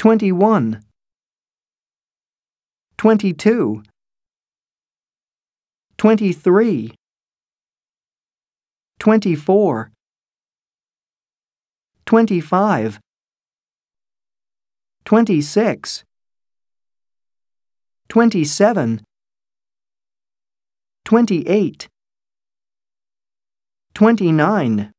21 22 23 24 25 26 27 28 29